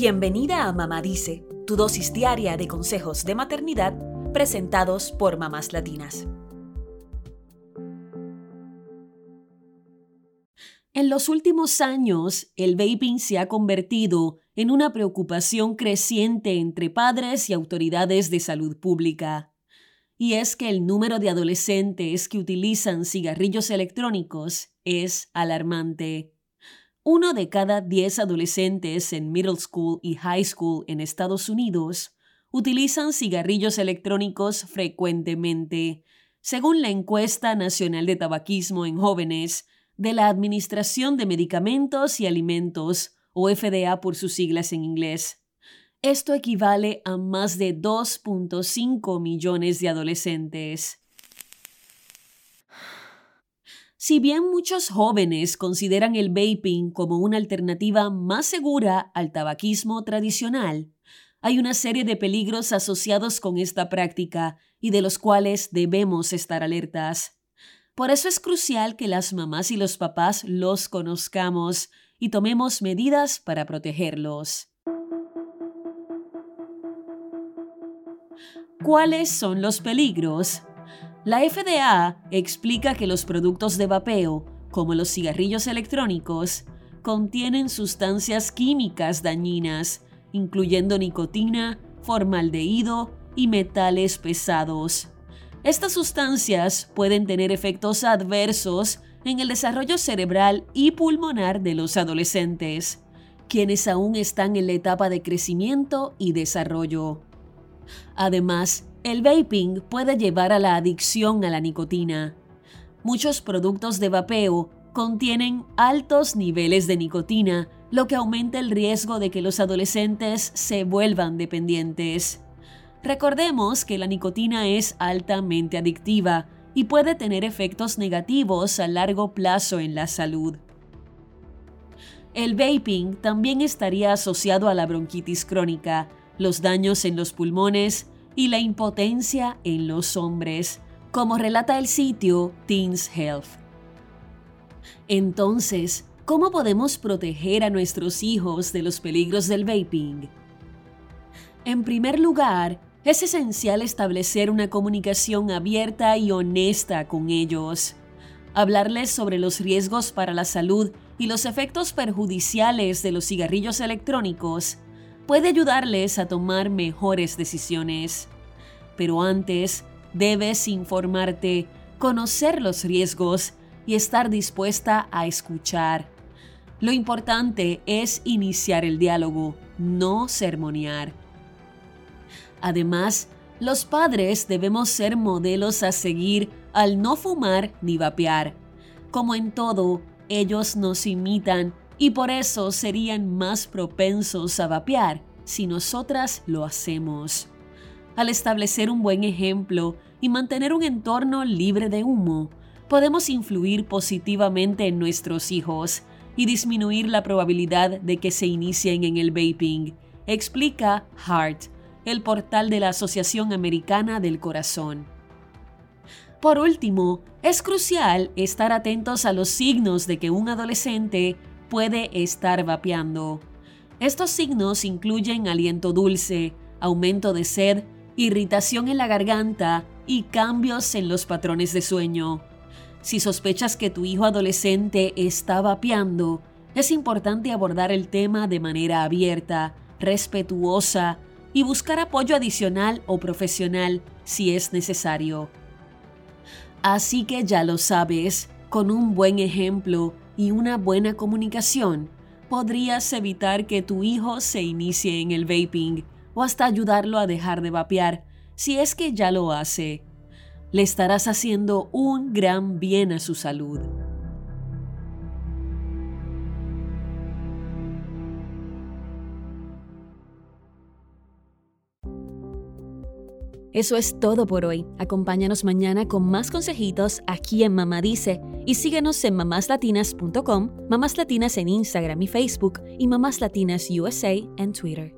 Bienvenida a Mamá Dice, tu dosis diaria de consejos de maternidad presentados por mamás latinas. En los últimos años, el vaping se ha convertido en una preocupación creciente entre padres y autoridades de salud pública. Y es que el número de adolescentes que utilizan cigarrillos electrónicos es alarmante. Uno de cada diez adolescentes en middle school y high school en Estados Unidos utilizan cigarrillos electrónicos frecuentemente, según la encuesta nacional de tabaquismo en jóvenes de la Administración de Medicamentos y Alimentos, o FDA por sus siglas en inglés. Esto equivale a más de 2.5 millones de adolescentes. Si bien muchos jóvenes consideran el vaping como una alternativa más segura al tabaquismo tradicional, hay una serie de peligros asociados con esta práctica y de los cuales debemos estar alertas. Por eso es crucial que las mamás y los papás los conozcamos y tomemos medidas para protegerlos. ¿Cuáles son los peligros? La FDA explica que los productos de vapeo, como los cigarrillos electrónicos, contienen sustancias químicas dañinas, incluyendo nicotina, formaldehído y metales pesados. Estas sustancias pueden tener efectos adversos en el desarrollo cerebral y pulmonar de los adolescentes, quienes aún están en la etapa de crecimiento y desarrollo. Además, el vaping puede llevar a la adicción a la nicotina. Muchos productos de vapeo contienen altos niveles de nicotina, lo que aumenta el riesgo de que los adolescentes se vuelvan dependientes. Recordemos que la nicotina es altamente adictiva y puede tener efectos negativos a largo plazo en la salud. El vaping también estaría asociado a la bronquitis crónica, los daños en los pulmones, y la impotencia en los hombres, como relata el sitio Teens Health. Entonces, ¿cómo podemos proteger a nuestros hijos de los peligros del vaping? En primer lugar, es esencial establecer una comunicación abierta y honesta con ellos. Hablarles sobre los riesgos para la salud y los efectos perjudiciales de los cigarrillos electrónicos puede ayudarles a tomar mejores decisiones. Pero antes, debes informarte, conocer los riesgos y estar dispuesta a escuchar. Lo importante es iniciar el diálogo, no sermonear. Además, los padres debemos ser modelos a seguir al no fumar ni vapear. Como en todo, ellos nos imitan y por eso serían más propensos a vapear si nosotras lo hacemos. Al establecer un buen ejemplo y mantener un entorno libre de humo, podemos influir positivamente en nuestros hijos y disminuir la probabilidad de que se inicien en el vaping, explica Hart, el portal de la Asociación Americana del Corazón. Por último, es crucial estar atentos a los signos de que un adolescente puede estar vapeando. Estos signos incluyen aliento dulce, aumento de sed, irritación en la garganta y cambios en los patrones de sueño. Si sospechas que tu hijo adolescente está vapeando, es importante abordar el tema de manera abierta, respetuosa y buscar apoyo adicional o profesional si es necesario. Así que ya lo sabes, con un buen ejemplo y una buena comunicación, podrías evitar que tu hijo se inicie en el vaping o hasta ayudarlo a dejar de vapear si es que ya lo hace. Le estarás haciendo un gran bien a su salud. Eso es todo por hoy. Acompáñanos mañana con más consejitos aquí en Mamá Dice y síguenos en mamáslatinas.com, Mamás Latinas en Instagram y Facebook y Mamás Latinas USA en Twitter.